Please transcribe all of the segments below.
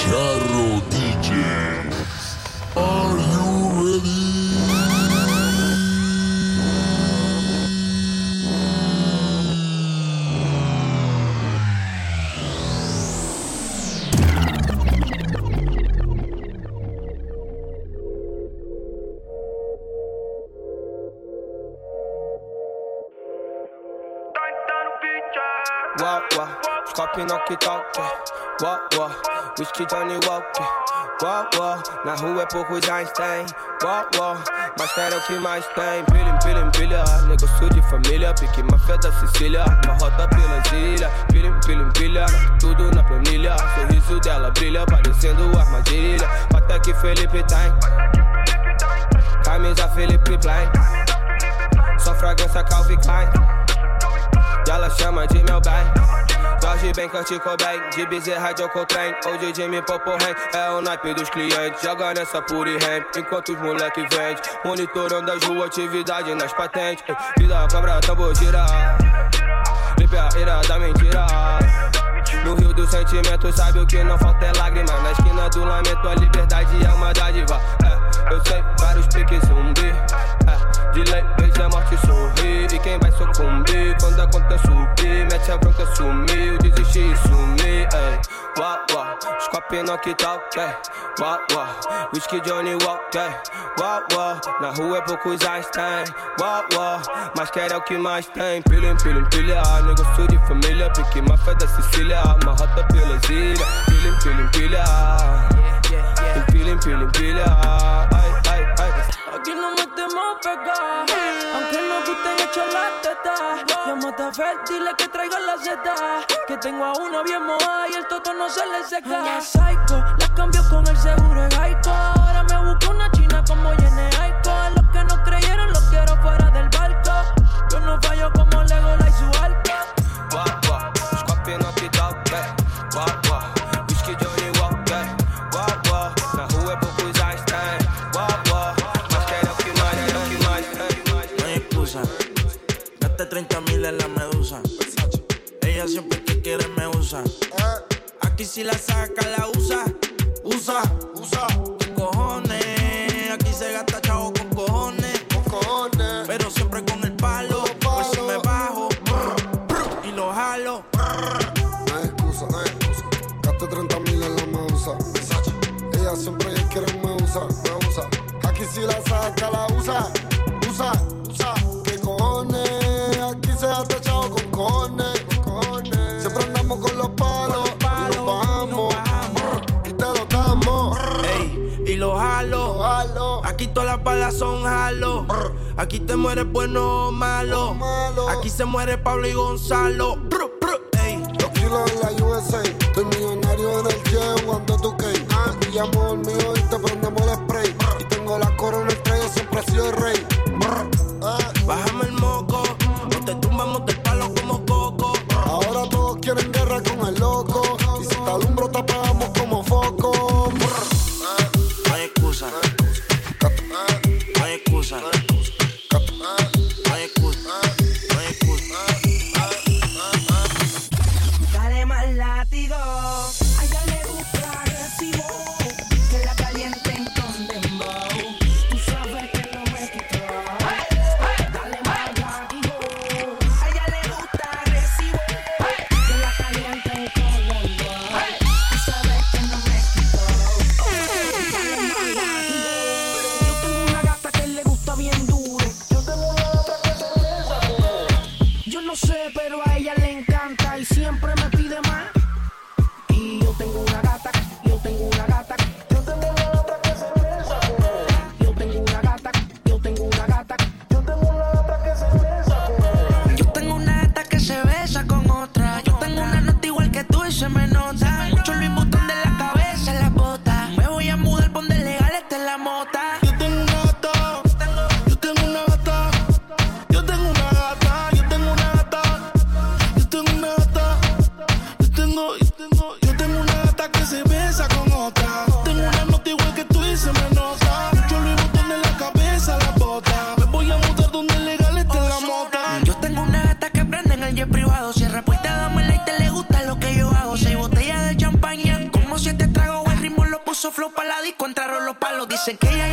Charro DJ. Are you Wow, wow, copy knock it out. Wah, Whisky Johnny Walker. Wah, na rua é poucos Einstein. Wah, mas quero o que mais tem. Pilha, pilha, pilha, negócio de família. Pique máfia da Sicília. Uma rota pelas ilhas. Pilha, pilha, pilha, tudo na planilha. Sorriso dela brilha, parecendo armadilha. Até que Felipe tem. Camisa Felipe Klein. Só fragrância Calvin Klein. E ela chama de meu bem. Jorge bem, Kurt Cobain, de Bezerra de Alcotrem Ou de Jimmy Popohen, é o naipe dos clientes Joga nessa e ramp, enquanto os moleque vende Monitorando as ruas, atividade nas patentes Vida cobra, tambor gira Limpe a ira da mentira no rio do sentimento, sabe o que não falta é lágrima. Na esquina do lamento, a liberdade é uma dádiva. É, eu sei, vários piques zumbi. É, de lei, veja a morte sorrir. E quem vai sucumbir quando a conta subir? Mete a bronca, sumiu, desistir e sumir. Ei, uau, uau, Scorpion que tal, ei, uau, uau. Whisky Johnny Walker, uau, uau. Na rua é poucos Einstein, uau, uau. Mas quer é o que mais tem. Pilha, pilha, pilha. Negócio de família, pique máfia da Sicília. Uma rota pelas ilhas. Pilha, pilha, pilha. Pilha, pilha, pilha. Ay. Aquí no metemos pegar, aunque nos gusten echar la teta. Llámate a Fer, dile que traiga la zeta. Que tengo a una bien mojada y el toto no se le seca. Es psycho, la cambio con el seguro de Aquí todas las balas son jalo. Aquí te mueres bueno o malo. Aquí se muere Pablo y Gonzalo. Ey. Los kilos en la USA. Estoy millonario en el jet cuando tú que. Ah, el mío pa' la disco, rolo palo. Dicen que ella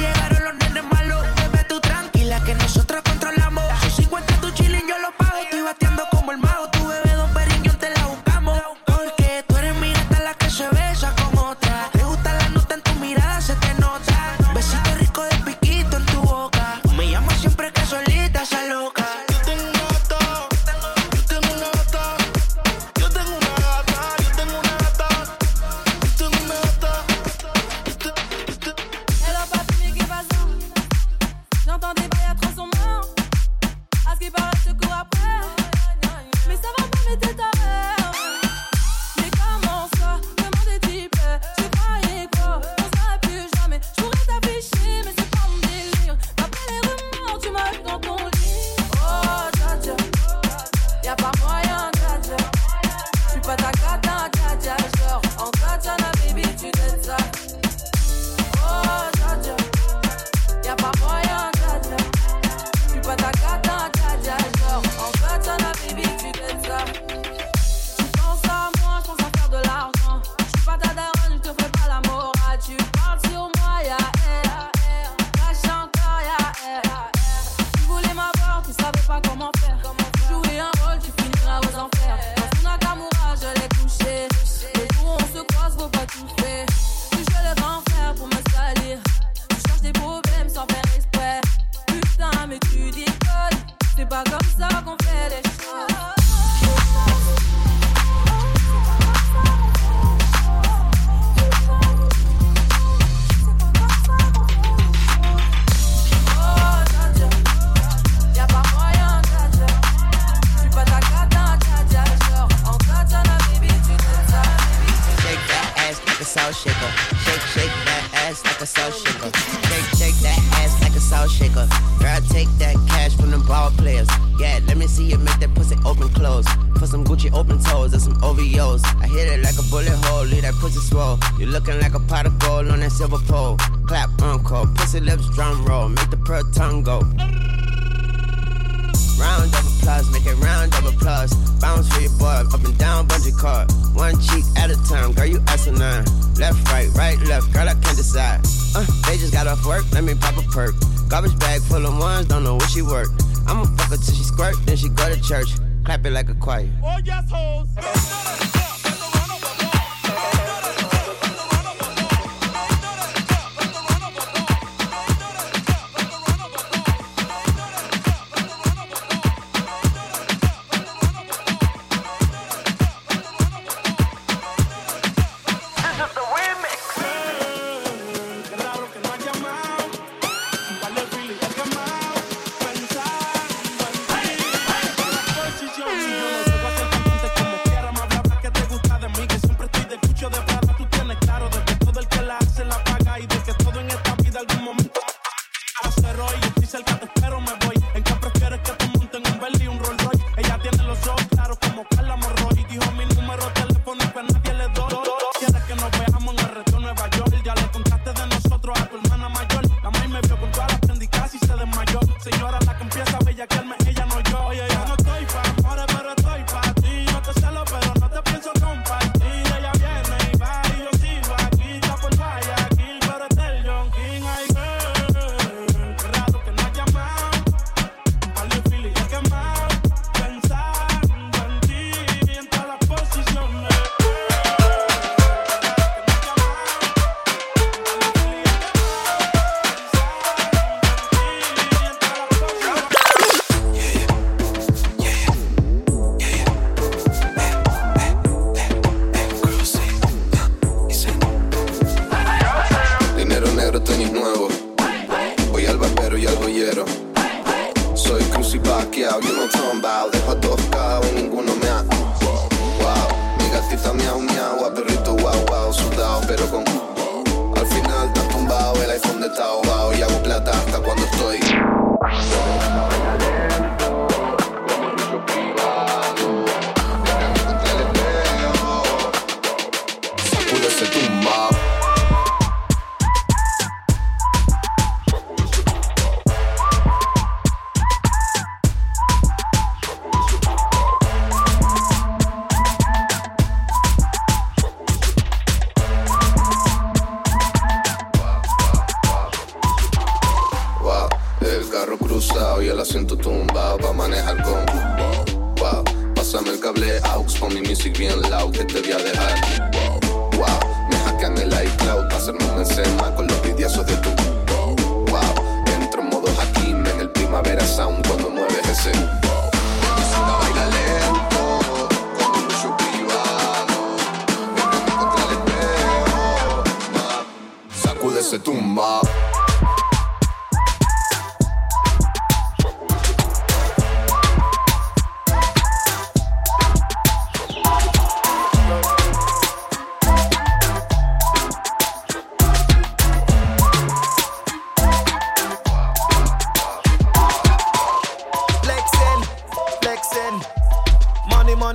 shaker. Shake, shake that ass like a soul shaker. Shake, shake that ass like a soul shaker. Girl, take that cash from the ball players. Yeah, let me see you make that pussy open close. Put some Gucci open toes and some OVOs. I hit it like a bullet hole, leave that pussy swole. You looking like a pot of gold on that silver pole. Clap, uncle, pussy lips, drum roll, make the pearl tongue go. Round up applause, make it round double plus. Bounce for your boy, up and down, bungee cord. One cheek at a time, girl, you asinine. Left, right, right, left, girl, I can't decide. Uh, they just got off work, let me pop a perk. Garbage bag full of ones, don't know what she work. I'ma fuck her till she squirt, then she go to church. Clap it like a choir. Oh, yes, hoes.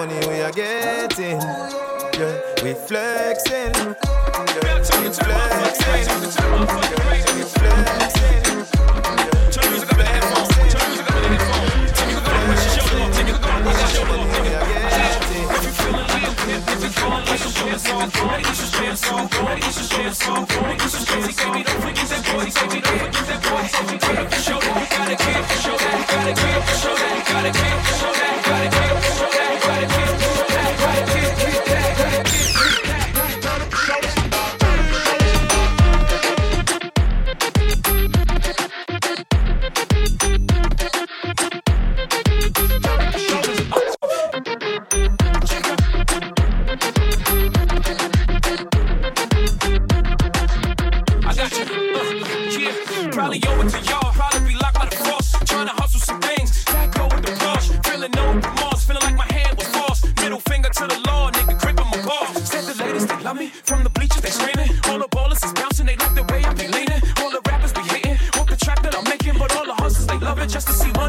Money, we are getting. Yeah, we flexing. Yeah, we flexing.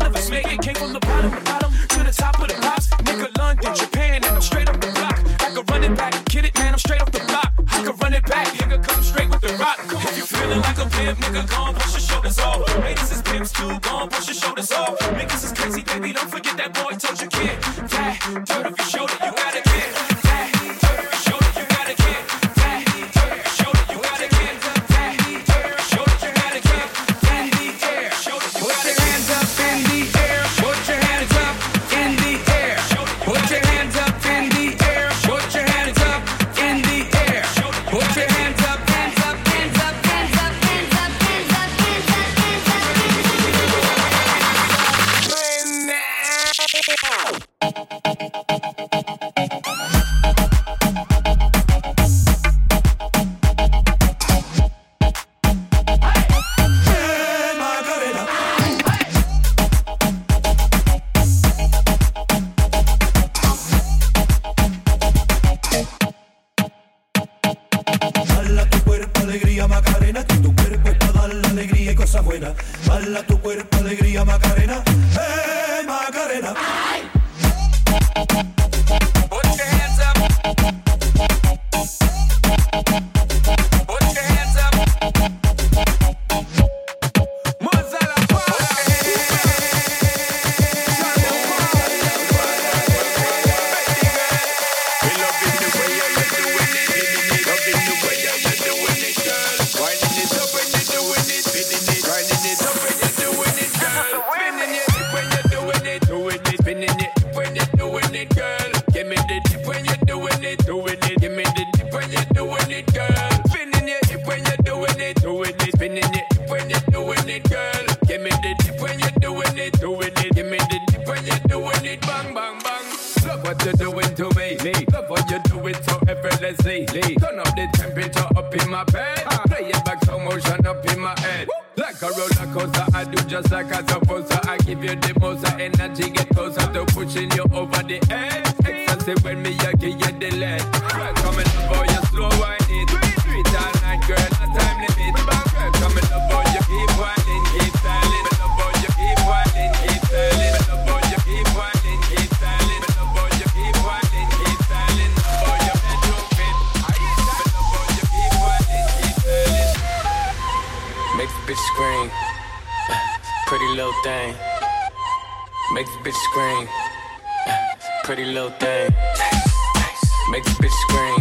none of us make it. Came from the bottom, bottom to the top of the pops. Nigga, London, Japan, and I'm straight up the block. I could run it back, kid it, man, I'm straight up the block. I could run it back, nigga, come straight with the rock. Come if you feeling like a pimp, nigga, go push your shoulders off. Ladies is pimps too, go push your shoulders off. Niggas is crazy, baby, don't forget that boy told you, kid. when you're doing it, girl. Give me the dip when you're doing it, doing it. Give me the dip when you're doing it, bang, bang, bang. Look what you're doing to me. me. Love what you do it so effortlessly. Lee. Turn up the temperature up in my bed. Uh. Play it back slow motion up in my head. Woo. Like a roller coaster, I do just like I'm supposed to. I give you the most energy, get closer to pushing you over the edge. Excessive when me, I give you the lead. Right, coming up for your slow wine. Bitch scream. Pretty little thing. Make the bitch scream. Pretty little thing. Make the bitch scream.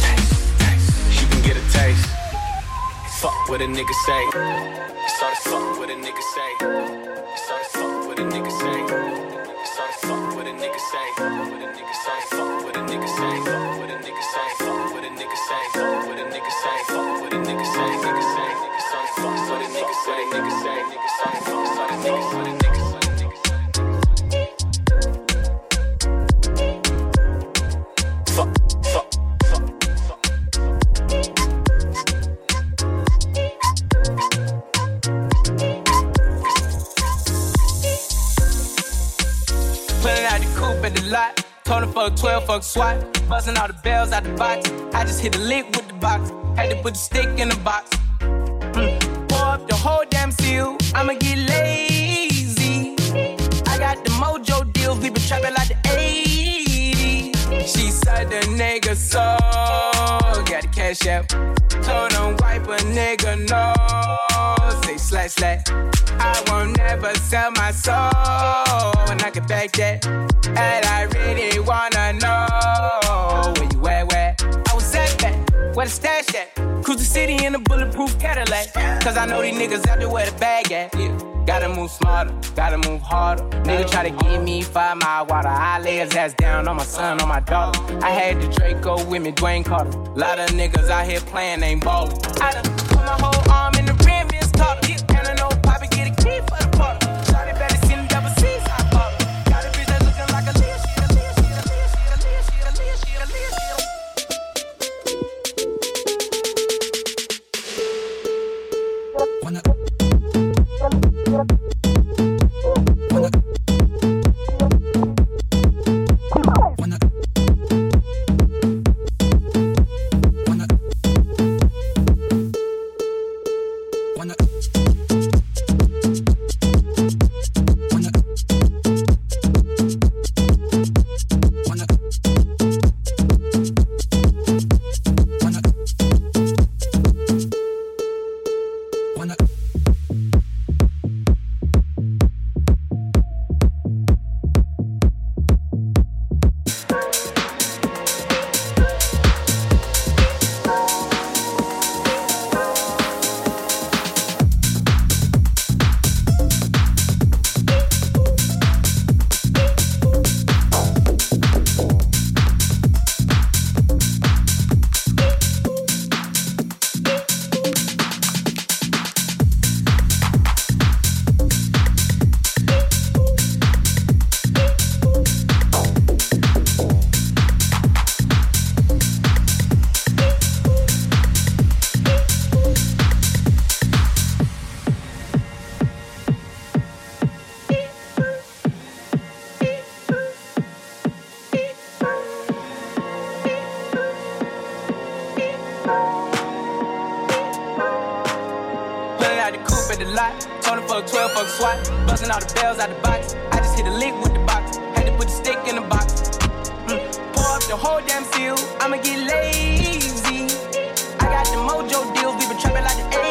Get a taste. Fuck what a nigga say. Started fuck what a nigga say. Started fuck what a nigga say. Started fuck what a nigga say. Started fuck what a nigga say. Fuck what a nigga say. Fuck what a nigga say. Fuck what a nigga say. Fuck what a nigga say. Nigga say. Started fuck. Started nigga say. Nigga say. Nigga started fuck. Nigga. Started nigga. Fuck. Fuck SWAT. Busting all the bells out the box. I just hit a lick with the box. Had to put the stick in the box. Mm. Pour up the whole damn seal. I'ma get lazy. I got the mojo deals. We been trapping like the 80s. She said the nigga so. Got the cash out. Told him wipe a nigga no. Say slash slash. I won't never sell my soul. And I can back that. And I really wanna know where you at, where? I was at that. Where the stash at? Cruise the city in a bulletproof Cadillac. Cause I know these niggas out there where the bag at. Yeah. Gotta move smarter, gotta move harder. Nigga try to give me five mile water. I lay his ass down on my son, on my daughter. I had the Draco with me, Dwayne Carter. Lot of niggas out here playing, ain't ballin'. I done put my whole lot. Told him fuck 12, fuck SWAT. Busting all the bells out the box. I just hit a lick with the box. Had to put the stick in the box. Mm. Pour up the whole damn seal. I'ma get lazy. I got the mojo deals. We been trapping like the 80s.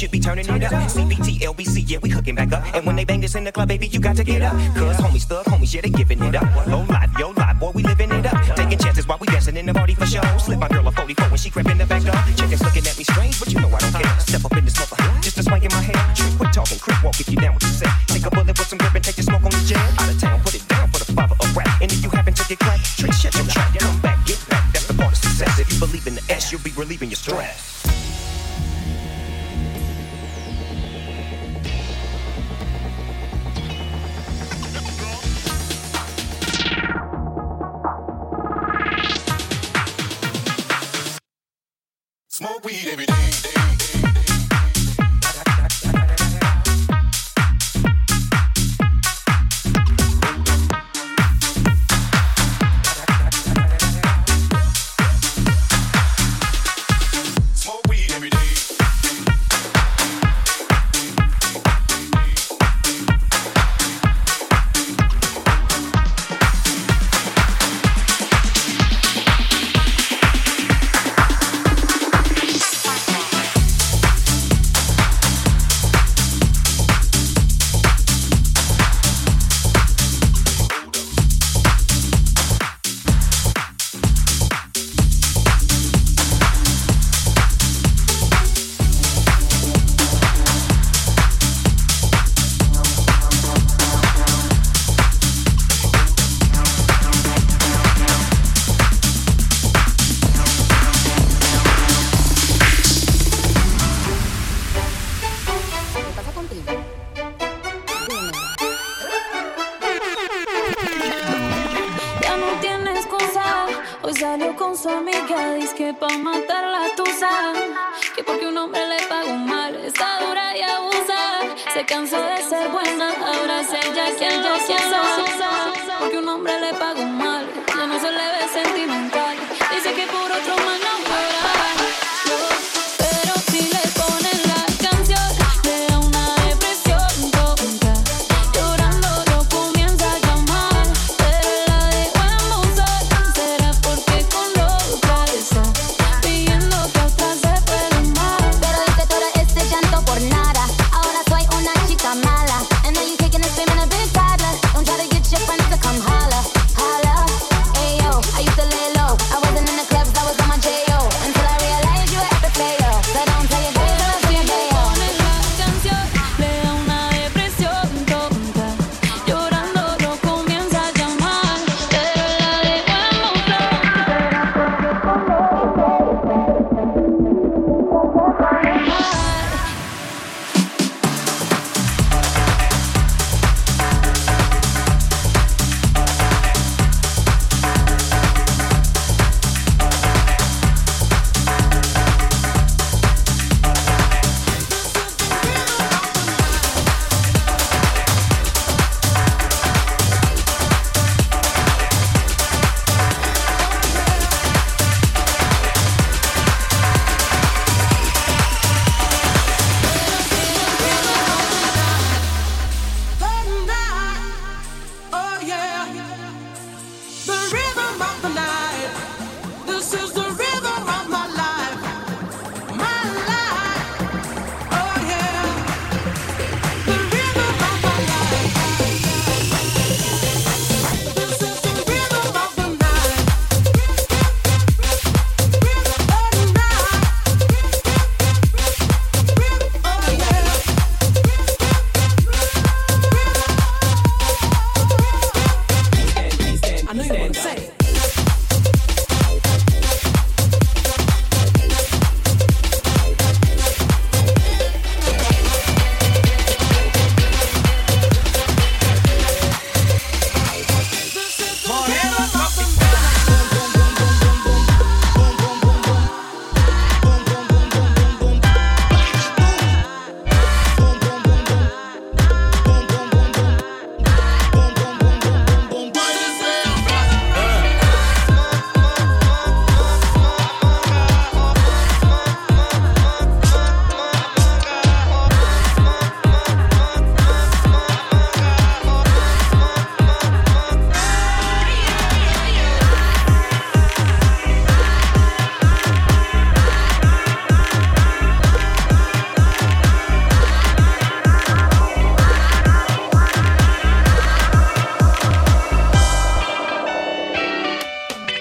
should be turning it up. CBT, LBC, yeah, we hooking back up. And when they bang this in the club, baby, you got to get up. Cause homies, thug, homies, yeah, they giving it up. Low life, yo life, boy, we living it up. Taking chances while we dancing in the party for show. Slip my girl a 44 when she crept in the back door. Chickens looking at me strange, but you know I don't care. Step up in this mother, just a swank in my hair. Quit talking, crip walk if you down with the set.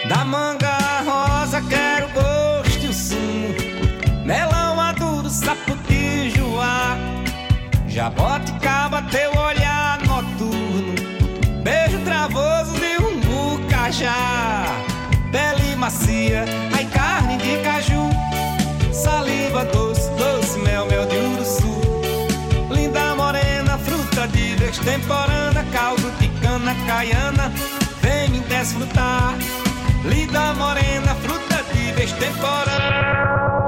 Da manga rosa quero gosto e o sumo, melão maduro, sapoti, joá, jabuticaba teu olhar noturno, beijo travoso de um bucajá, pele macia, ai carne de caju, saliva doce, doce mel, mel de uruçu, linda morena, fruta de extemporânea, caldo de cana caiana, vem me desfrutar. Lida morena, fruta de vez temporã.